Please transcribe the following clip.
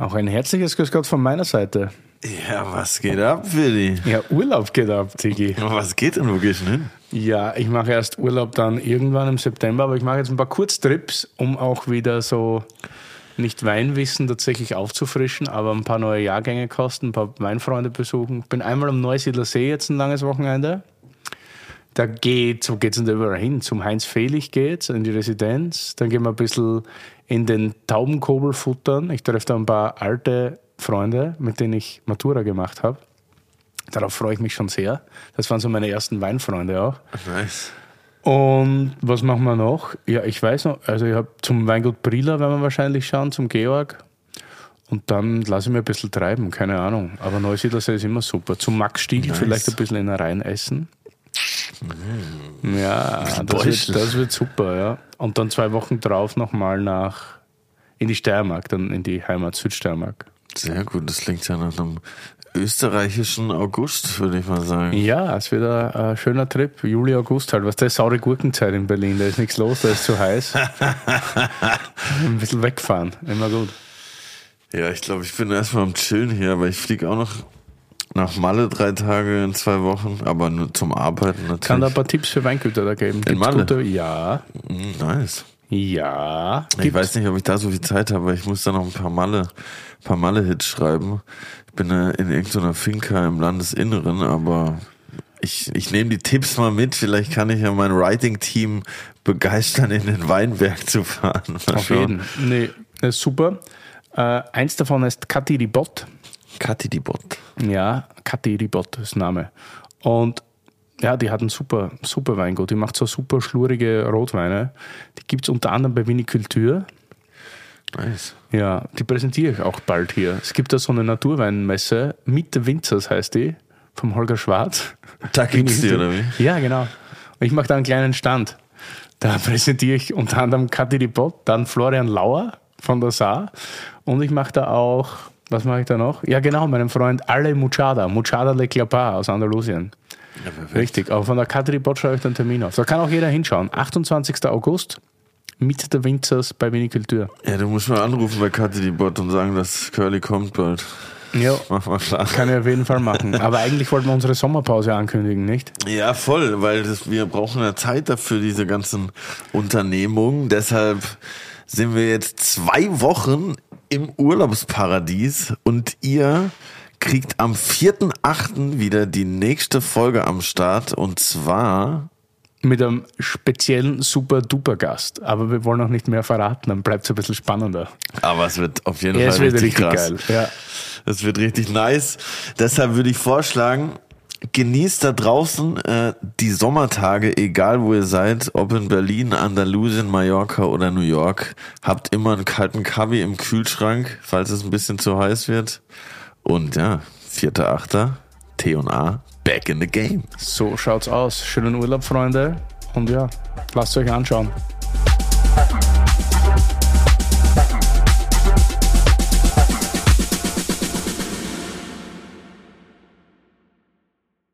Auch ein herzliches Grüß Gott von meiner Seite. Ja, was geht ab, Willi? Ja, Urlaub geht ab, Tigi. Was geht denn, wo gehst du hin? Ja, ich mache erst Urlaub dann irgendwann im September, aber ich mache jetzt ein paar Kurztrips, um auch wieder so nicht Weinwissen tatsächlich aufzufrischen, aber ein paar neue Jahrgänge kosten, ein paar Weinfreunde besuchen. Bin einmal am Neusiedler See jetzt ein langes Wochenende. Da geht, wo geht's denn da überall hin? Zum Heinz Fehlich geht's, in die Residenz. Dann gehen wir ein bisschen in den Taubenkobel futtern. Ich treffe da ein paar alte Freunde, mit denen ich Matura gemacht habe. Darauf freue ich mich schon sehr. Das waren so meine ersten Weinfreunde auch. Nice. Und was machen wir noch? Ja, ich weiß noch, also ich habe zum Weingut Brilla werden wir wahrscheinlich schauen, zum Georg. Und dann lasse ich mir ein bisschen treiben, keine Ahnung. Aber Neusiedlersee ist immer super. Zum Max Stiegel Nice. vielleicht ein bisschen in der Rhein essen. Ja, das wird, das wird super, ja. Und dann zwei Wochen drauf nochmal nach in die Steiermark, dann in die Heimat Südsteiermark. Sehr gut, das klingt ja nach einem österreichischen August, würde ich mal sagen. Ja, es wird ein, ein schöner Trip. Juli, August halt. Was da ist saure Gurkenzeit in Berlin. Da ist nichts los, da ist zu heiß. ein bisschen wegfahren. Immer gut. Ja, ich glaube, ich bin erstmal am Chillen hier, aber ich fliege auch noch nach Malle drei Tage in zwei Wochen, aber nur zum Arbeiten natürlich. Kann da ein paar Tipps für Weingüter da geben? Gibt's Malle? Gute? Ja. Mm, Nice. Ja. Ich Gibt's- weiß nicht, ob ich da so viel Zeit habe, aber ich muss da noch ein paar Malle, paar Malle-Hits schreiben. Ich bin in irgendeiner Finca im Landesinneren, aber ich, ich nehme die Tipps mal mit. Vielleicht kann ich ja mein Writing-Team begeistern, in den Weinberg zu fahren. Mal Auf schauen. jeden. Nee, super. Äh, eins davon heißt Kathi Ribot. Kathi die Bot. Ja, Kathi Ribot ist Name. Und ja, die hat ein super, super Weingut. Die macht so super schlurige Rotweine. Die gibt es unter anderem bei Viniculture. Nice. Ja, die präsentiere ich auch bald hier. Es gibt da so eine Naturweinmesse, Mitte Winzers heißt die, vom Holger Schwarz. Da gibt's die, oder wie? Ja, genau. Und ich mache da einen kleinen Stand. Da präsentiere ich unter anderem Kathi die Bott, dann Florian Lauer von der Saar und ich mache da auch, was mache ich da noch? Ja, genau, meinen Freund Ale Muchada, Muchada Le Clapar aus Andalusien. Ja. Richtig, aber von der Kathi die Bott schreibe ich den Termin auf. Da kann auch jeder hinschauen. 28. August, Mitte der Winzers bei Viniculture. Ja, du musst mal anrufen bei Kathi die Bot und sagen, dass Curly kommt bald. Ja, Mach mal klar. Kann ich auf jeden Fall machen. Aber eigentlich wollten wir unsere Sommerpause ankündigen, nicht? Ja, voll, weil das, wir brauchen ja Zeit dafür, diese ganzen Unternehmungen. Deshalb sind wir jetzt zwei Wochen im Urlaubsparadies und ihr kriegt am 4.8. wieder die nächste Folge am Start und zwar Mit einem speziellen Super-Duper-Gast. Aber wir wollen noch nicht mehr verraten, dann bleibt es ein bisschen spannender. aber es wird auf jeden Ja, es Fall wird richtig, richtig krass. geil. Ja. Das wird richtig nice. Deshalb würde ich vorschlagen, genießt da draußen äh, die Sommertage, egal wo ihr seid, ob in Berlin, Andalusien, Mallorca oder New York. Habt immer einen kalten Kaffee im Kühlschrank, falls es ein bisschen zu heiß wird. Und ja, 4.8. T&A, back in the game. So schaut's aus. Schönen Urlaub, Freunde. Und ja, lasst euch anschauen.